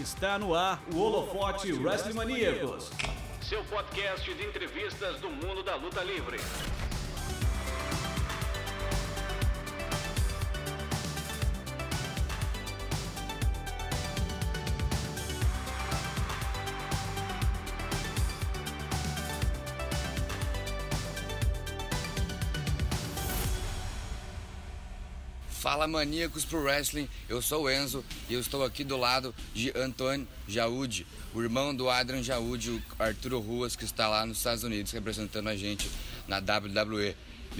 Está no ar o Holofote Wrestling Maníacos. Seu podcast de entrevistas do mundo da luta livre. Fala maníacos pro wrestling, eu sou o Enzo e eu estou aqui do lado de Antônio Jaúde, o irmão do Adrian Jaúde, o Arturo Ruas, que está lá nos Estados Unidos representando a gente na WWE.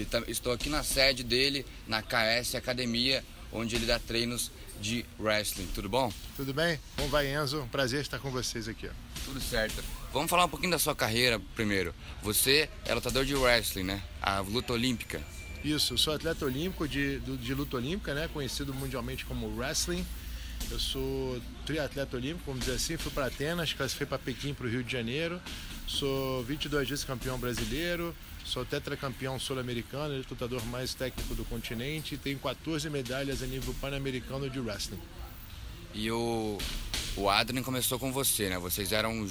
Tá, estou aqui na sede dele, na KS Academia, onde ele dá treinos de wrestling. Tudo bom? Tudo bem? Como vai, Enzo? Prazer estar com vocês aqui. Ó. Tudo certo. Vamos falar um pouquinho da sua carreira primeiro. Você é lutador de wrestling, né? A luta olímpica. Isso, eu sou atleta olímpico de, de luta olímpica, né? Conhecido mundialmente como wrestling. Eu sou triatleta olímpico, vamos dizer assim. Fui para Atenas, classifiquei para Pequim, para o Rio de Janeiro. Sou 22 vezes campeão brasileiro. Sou tetracampeão sul-americano, lutador mais técnico do continente. Tenho 14 medalhas a nível pan-americano de wrestling. E o, o Adrian começou com você, né? Vocês eram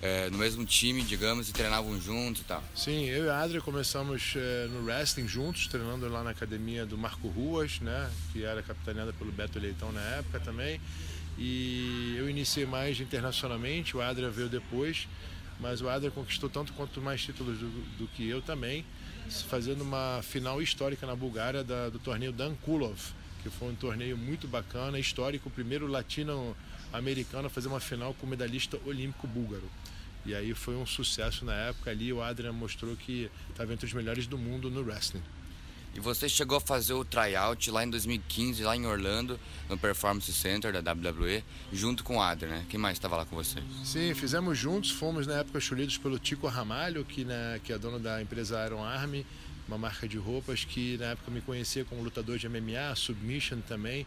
é, no mesmo time, digamos, e treinavam juntos e tal? Sim, eu e a Adria começamos é, no wrestling juntos, treinando lá na academia do Marco Ruas, né, que era capitaneada pelo Beto Leitão na época também. E eu iniciei mais internacionalmente, o Adria veio depois, mas o Adria conquistou tanto quanto mais títulos do, do que eu também, fazendo uma final histórica na Bulgária da, do torneio Dan Kulov, que foi um torneio muito bacana, histórico, o primeiro latino-americano a fazer uma final com o medalhista olímpico búlgaro. E aí foi um sucesso na época ali. O Adrian mostrou que estava entre os melhores do mundo no wrestling. E você chegou a fazer o tryout lá em 2015, lá em Orlando, no Performance Center da WWE, junto com o Adrian, né? Quem mais estava lá com você? Sim, fizemos juntos. Fomos na época escolhidos pelo Tico Ramalho, que, né, que é dono da empresa Iron Army, uma marca de roupas que na época me conhecia como lutador de MMA, Submission também.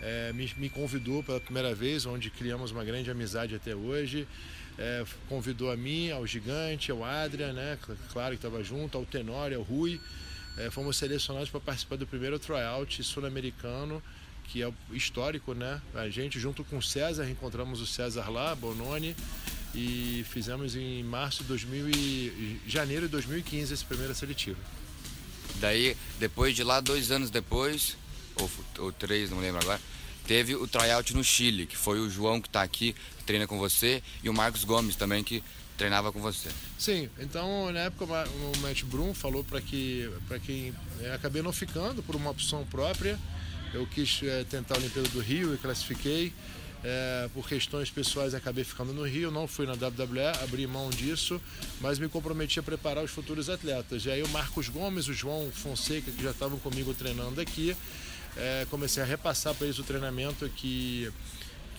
É, me, me convidou pela primeira vez, onde criamos uma grande amizade até hoje é, convidou a mim, ao Gigante, ao Adria, né? Claro que estava junto, ao Tenório, ao Rui. É, fomos selecionados para participar do primeiro tryout sul-americano, que é histórico, né? A gente, junto com o César, encontramos o César lá, Bononi, e fizemos em março de 2000 e, janeiro de 2015 esse primeiro seletivo. Daí, depois de lá, dois anos depois, ou, ou três, não lembro agora, teve o tryout no Chile, que foi o João que está aqui, que treina com você, e o Marcos Gomes também, que treinava com você. Sim, então na época o Matt Brum falou para que para quem é, acabei não ficando por uma opção própria. Eu quis é, tentar a Olimpíada do Rio e classifiquei. É, por questões pessoais acabei ficando no Rio, não fui na WWE, abri mão disso, mas me comprometi a preparar os futuros atletas. E aí o Marcos Gomes, o João Fonseca, que já estavam comigo treinando aqui, é, comecei a repassar para eles o treinamento que,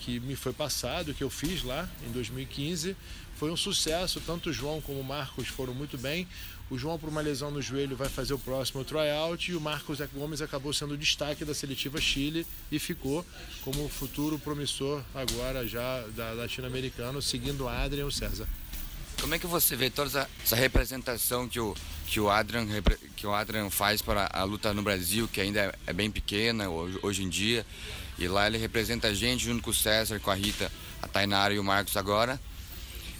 que me foi passado, que eu fiz lá em 2015. Foi um sucesso, tanto o João como o Marcos foram muito bem. O João, por uma lesão no joelho, vai fazer o próximo tryout e o Marcos Gomes acabou sendo o destaque da seletiva Chile e ficou como futuro promissor agora já da latino-americano, seguindo Adrian e o César. Como é que você vê toda essa representação que o, que o, Adrian, que o Adrian faz para a luta no Brasil, que ainda é, é bem pequena hoje, hoje, em dia, e lá ele representa a gente junto com o César, com a Rita, a Tainara e o Marcos agora,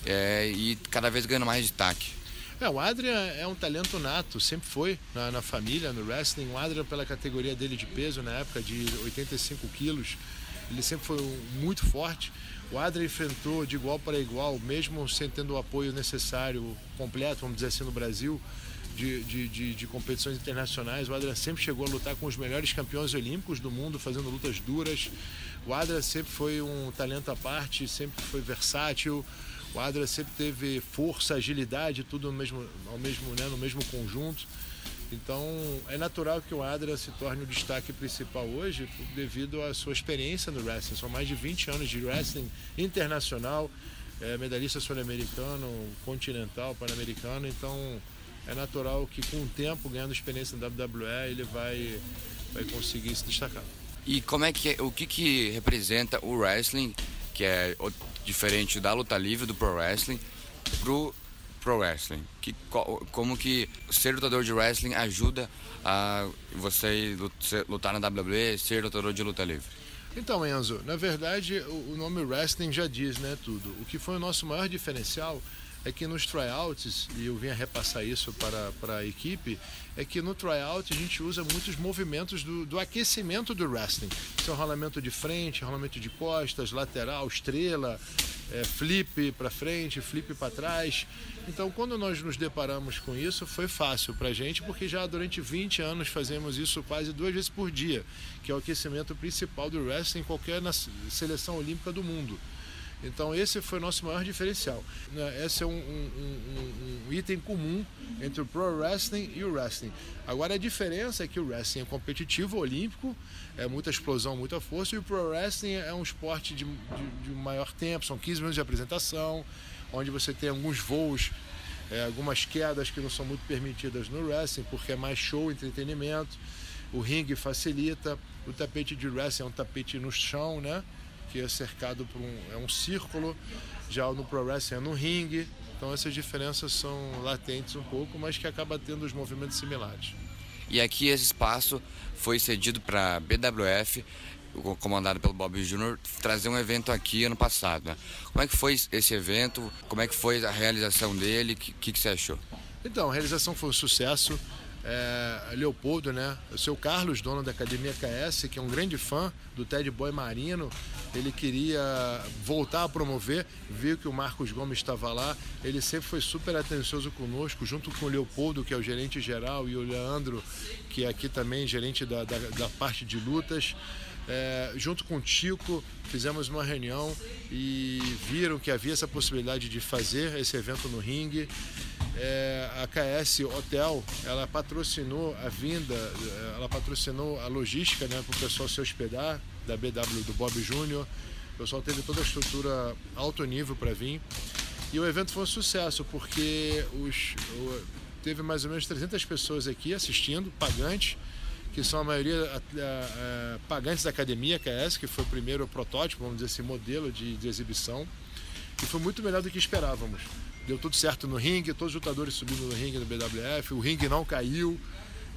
é, e cada vez ganhando mais destaque. É, o Adrian é um talento nato, sempre foi na, na, família, no wrestling. O Adrian, pela categoria dele de peso, na época de 85 quilos, ele sempre foi muito forte. O enfrentou de igual para igual, mesmo sem tendo o apoio necessário, completo, vamos dizer assim, no Brasil, de, de, de, de, competições internacionais. O Adrian sempre chegou a lutar com os melhores campeões olímpicos do mundo, fazendo lutas duras. O Adrian sempre foi um talento à parte, sempre foi versátil. O Adrian sempre teve força, agilidade, tudo mesmo, ao mesmo, né, no mesmo conjunto. Então é natural que o Adria se torne o destaque principal hoje devido à sua experiência no wrestling. São mais de 20 anos de wrestling internacional, é, medalhista sul-americano, continental, pan-americano. Então é natural que com o tempo, ganhando experiência na WWE, ele vai, vai conseguir se destacar. E como é que é, o que, que representa o wrestling, que é diferente da luta livre, do pro wrestling, pro pro wrestling? Que, como que ser lutador de wrestling ajuda a você lutar na WWE, ser lutador de luta livre? Então, Enzo, na verdade, o nome wrestling já diz, né, tudo. O que foi o nosso maior diferencial é que nos tryouts, e eu vim repassar isso para, para a equipe, é que no tryout a gente usa muitos movimentos do, do aquecimento do wrestling. São rolamento de frente, rolamento de costas, lateral, estrela, é, flip para frente, flip para trás. Então, quando nós nos deparamos com isso, foi fácil para a gente, porque já durante 20 anos fazemos isso quase duas vezes por dia, que é o aquecimento principal do wrestling em qualquer seleção olímpica do mundo. Então esse foi o nosso maior diferencial. Né? Esse é um, um, um, um, item comum entre o pro wrestling e o wrestling. Agora a diferença é que o wrestling é competitivo, olímpico, é muita explosão, muita força, e o pro wrestling é um esporte de, de, de maior tempo, são 15 minutos de apresentação, onde você tem alguns voos, é, algumas quedas que não são muito permitidas no wrestling, porque é mais show, entretenimento. O ringue facilita, o tapete de wrestling é um tapete no chão, né? Que é cercado por um, é um círculo, já no Pro Wrestling é no ringue. Então essas diferenças são latentes um pouco, mas que acaba tendo os movimentos similares. E aqui esse espaço foi cedido para a BWF, comandado pelo Bob Jr., trazer um evento aqui ano passado. Né? Como é que foi esse evento? Como é que foi a realização dele? O que, que você achou? Então, a realização foi um sucesso é, Leopoldo, né? O seu Carlos, dono da Academia KS, que é um grande fã do Ted Boy Marino, ele queria voltar a promover, viu que o Marcos Gomes estava lá, ele sempre foi super atencioso conosco, junto com o Leopoldo, que é o gerente geral, e o Leandro, que é aqui também gerente da, da, da parte de lutas. É, junto com o Tico, fizemos uma reunião e viram que havia essa possibilidade de fazer esse evento no ringue. É, a KS Hotel, ela patrocinou a vinda, ela patrocinou a logística né, para o pessoal se hospedar, da BW do Bob Júnior. O pessoal teve toda a estrutura alto nível para vir. E o evento foi um sucesso, porque os, teve mais ou menos 300 pessoas aqui assistindo, pagantes, que são a maioria a, a, a, pagantes da academia KS, que foi o primeiro protótipo, vamos dizer assim, modelo de, de exibição. E foi muito melhor do que esperávamos deu tudo certo no ringue, todos os lutadores subindo no ringue do BWF, o ringue não caiu.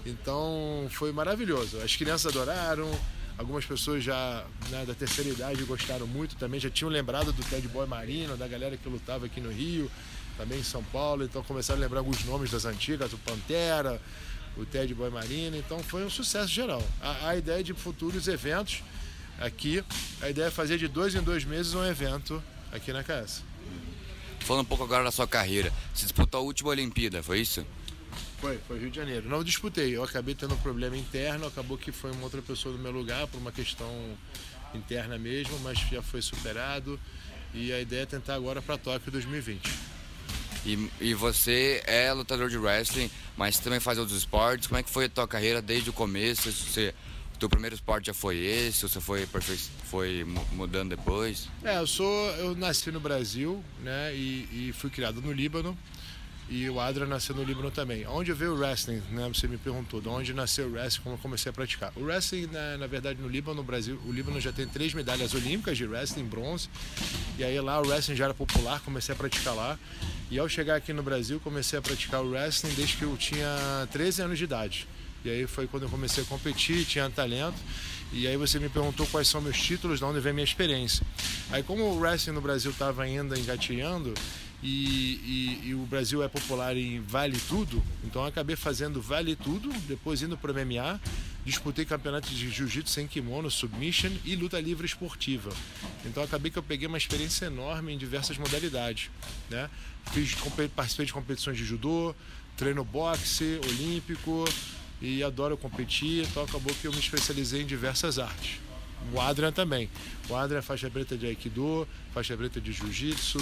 Então foi maravilhoso. As crianças adoraram, algumas pessoas já né, da terceira idade gostaram muito também, já tinham lembrado do Ted Boy Marino, da galera que lutava aqui no Rio, também em São Paulo, então começaram a lembrar alguns nomes das antigas, o Pantera, o Ted Boy Marino, então foi um sucesso geral. A, a ideia de futuros eventos aqui, a ideia é fazer de dois em dois meses um evento aqui na KS. Falando um pouco agora da sua carreira, você disputou a última Olimpíada, foi isso? Foi, foi Rio de Janeiro. Não disputei, eu acabei tendo um problema interno, acabou que foi uma outra pessoa no meu lugar por uma questão interna mesmo, mas já foi superado e a ideia é tentar agora para Tóquio 2020. E, e você é lutador de wrestling, mas também faz outros esportes. Como é que foi a tua carreira desde o começo? Você o teu primeiro esporte já foi esse? Ou você foi, foi mudando depois? É, eu sou. Eu nasci no Brasil, né? E, e fui criado no Líbano. E o Adra nasceu no Líbano também. Onde veio o wrestling, né? Você me perguntou, de onde nasceu o wrestling, como eu comecei a praticar. O wrestling, na, na verdade, no Líbano, no Brasil, o Líbano já tem três medalhas olímpicas de wrestling, bronze. E aí lá o wrestling já era popular, comecei a praticar lá. E ao chegar aqui no Brasil, comecei a praticar o wrestling desde que eu tinha 13 anos de idade. E aí foi quando eu comecei a competir, tinha talento. E aí você me perguntou quais são meus títulos, de onde vem minha experiência. Aí como o wrestling no Brasil estava ainda engateando, e, e, e, o Brasil é popular em Vale Tudo, então acabei fazendo Vale Tudo, depois indo para o MMA, disputei campeonatos de jiu-jitsu sem kimono, submission e luta livre esportiva. Então acabei que eu peguei uma experiência enorme em diversas modalidades. Né? Fiz, participei de competições de judô, treino boxe, olímpico, e adoro competir, então acabou que eu me especializei em diversas artes. O Adrian também. O Adrian é faixa preta de Aikido, faixa preta de Jiu-Jitsu.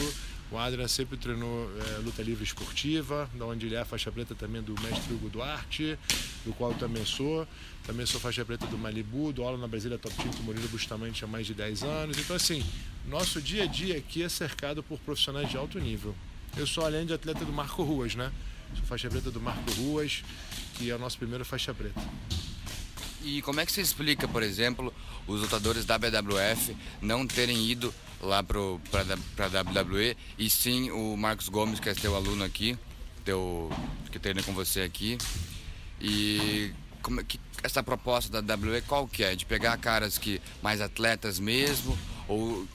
O Adrian sempre treinou é, luta livre esportiva, da onde ele é faixa preta também do mestre Hugo Duarte, do qual eu também sou. Também sou faixa preta do Malibu, do aula na Brasília Top Team do Murilo Bustamante há mais de 10 anos. Então, assim, nosso dia a dia aqui é cercado por profissionais de alto nível. Eu sou além de atleta do Marco Ruas, né? Sou faixa preta do Marco Ruas, que é o nosso primeiro faixa preta. E como é que você explica, por exemplo, os lutadores da BWF não terem ido lá para a WWE e sim o Marcos Gomes, que é teu aluno aqui, teu, que treina com você aqui, e como é que essa proposta da WWE qual que é? De pegar caras que mais atletas mesmo ou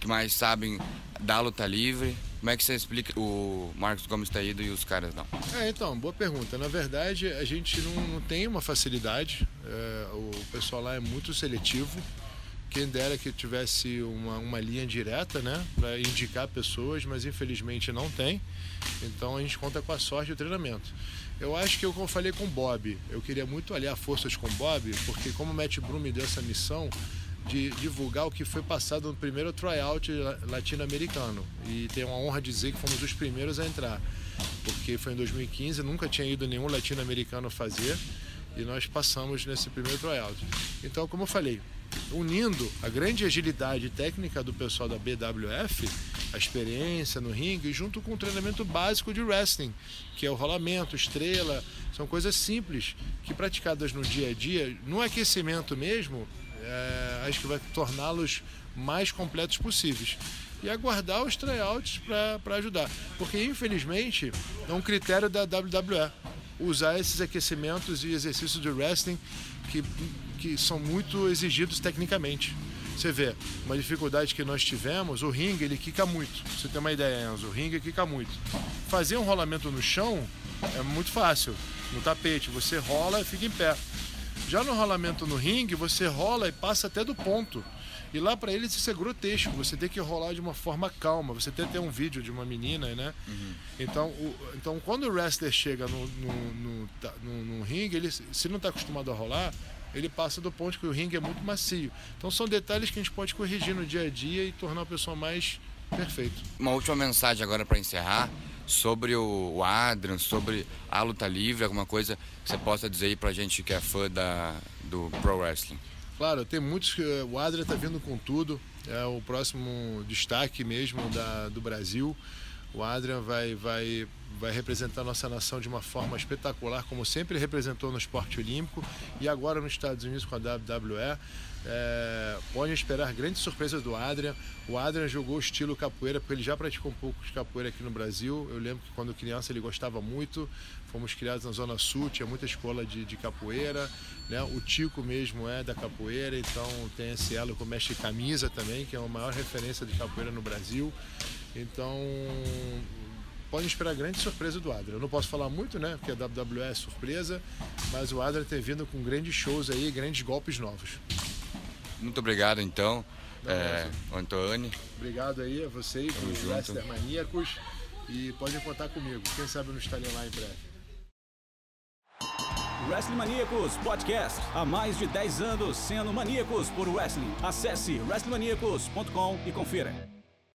que mais sabem da luta livre? Como é que você explica o Marcos Gomes tá ido e os caras não? É, então, boa pergunta. Na verdade, a gente não, não tem uma facilidade. É, o pessoal lá é muito seletivo. Quem dera que tivesse uma, uma linha direta, né, para indicar pessoas, mas infelizmente não tem. Então a gente conta com a sorte do treinamento. Eu acho que eu, como falei com o Bob, eu queria muito aliar forças com o Bob, porque como o Matt Broom me deu essa missão, de divulgar o que foi passado no primeiro tryout latino-americano. E tenho a honra de dizer que fomos os primeiros a entrar, porque foi em 2015, nunca tinha ido nenhum latino-americano fazer e nós passamos nesse primeiro tryout. Então, como eu falei, unindo a grande agilidade técnica do pessoal da BWF, a experiência no ringue, junto com o treinamento básico de wrestling, que é o rolamento, estrela, são coisas simples que praticadas no dia a dia, no aquecimento mesmo, é, acho que vai torná-los mais completos possíveis. E aguardar os tryouts para ajudar. Porque, infelizmente, é um critério da WWE usar esses aquecimentos e exercícios de wrestling que, que são muito exigidos tecnicamente. Você vê, uma dificuldade que nós tivemos, o ringue ele quica muito. Você tem uma ideia, Enzo, o ringue quica muito. Fazer um rolamento no chão é muito fácil. No tapete, você rola e fica em pé. Já no rolamento no ringue, você rola e passa até do ponto. E lá para eles isso é grotesco. Você tem que rolar de uma forma calma. Você tem até um vídeo de uma menina, né? Uhum. Então, o, então, quando o wrestler chega no, no, no, no, no ringue, ele, se não está acostumado a rolar, ele passa do ponto que o ringue é muito macio. Então, são detalhes que a gente pode corrigir no dia a dia e tornar a pessoa mais perfeita. Uma última mensagem agora para encerrar sobre o Adrian, sobre a luta livre, alguma coisa que você possa dizer aí pra gente que é fã da, do Pro Wrestling? Claro, tem muitos que o Adrian está vindo com tudo, é o próximo destaque mesmo da, do Brasil. O Adrian vai, vai, vai representar nossa nação de uma forma espetacular, como sempre representou no esporte olímpico e agora nos Estados Unidos com a WWE. É, podem esperar grandes surpresas do Adrian. O Adrian jogou estilo capoeira, porque ele já praticou um pouco de capoeira aqui no Brasil. Eu lembro que quando criança ele gostava muito. Fomos criados na Zona Sul, tinha muita escola de, de capoeira. Né? O Tico mesmo é da capoeira, então tem esse elo com o mestre Camisa também, que é a maior referência de capoeira no Brasil. Então, podem esperar grande surpresa do Adrian. Eu não posso falar muito, né? Porque a WWE é surpresa, mas o Adrian tem vindo com grandes shows aí, grandes golpes novos. Muito obrigado, então, é, Antônio. Obrigado aí a vocês, os Wrestler Maníacos. E podem contar comigo. Quem sabe eu não estarei lá em breve. Wrestling Maníacos Podcast. Há mais de 10 anos sendo maníacos por wrestling. Acesse wrestlingmaníacos.com e confira.